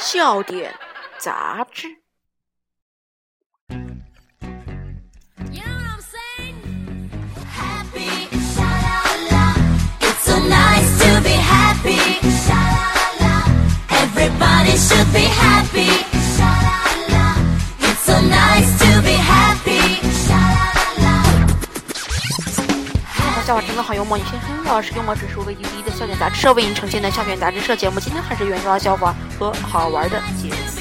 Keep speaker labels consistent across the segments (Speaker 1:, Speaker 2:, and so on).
Speaker 1: 笑点杂志。笑话真的好幽默，你先哼。老师幽默指数为第一的笑点杂志社为您呈现的笑点杂志社节目，今天还是原创笑话和好玩的解词。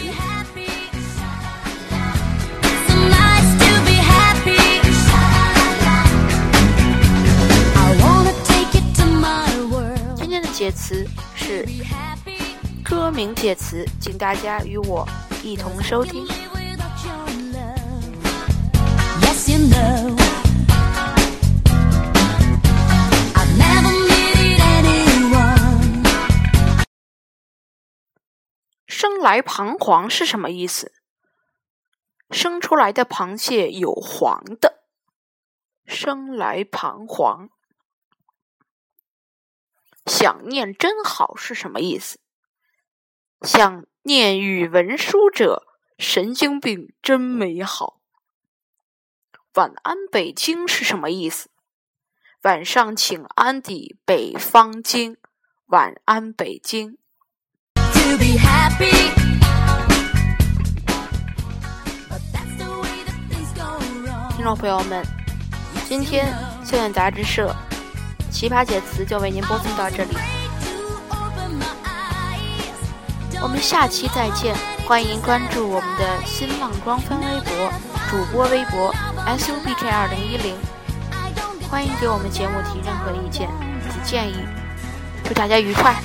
Speaker 1: 今天的解词是歌名解词，请大家与我一同收听。生来彷徨是什么意思？生出来的螃蟹有黄的。生来彷徨，想念真好是什么意思？想念语文书者，神经病真美好。晚安北京是什么意思？晚上请安抵北方京。晚安北京。听众朋友们，今天校园杂志社奇葩解词就为您播送到这里，我们下期再见！欢迎关注我们的新浪官方微博、主播微博 SUBK 二零一零，欢迎给我们节目提任何意见。及建议，祝大家愉快！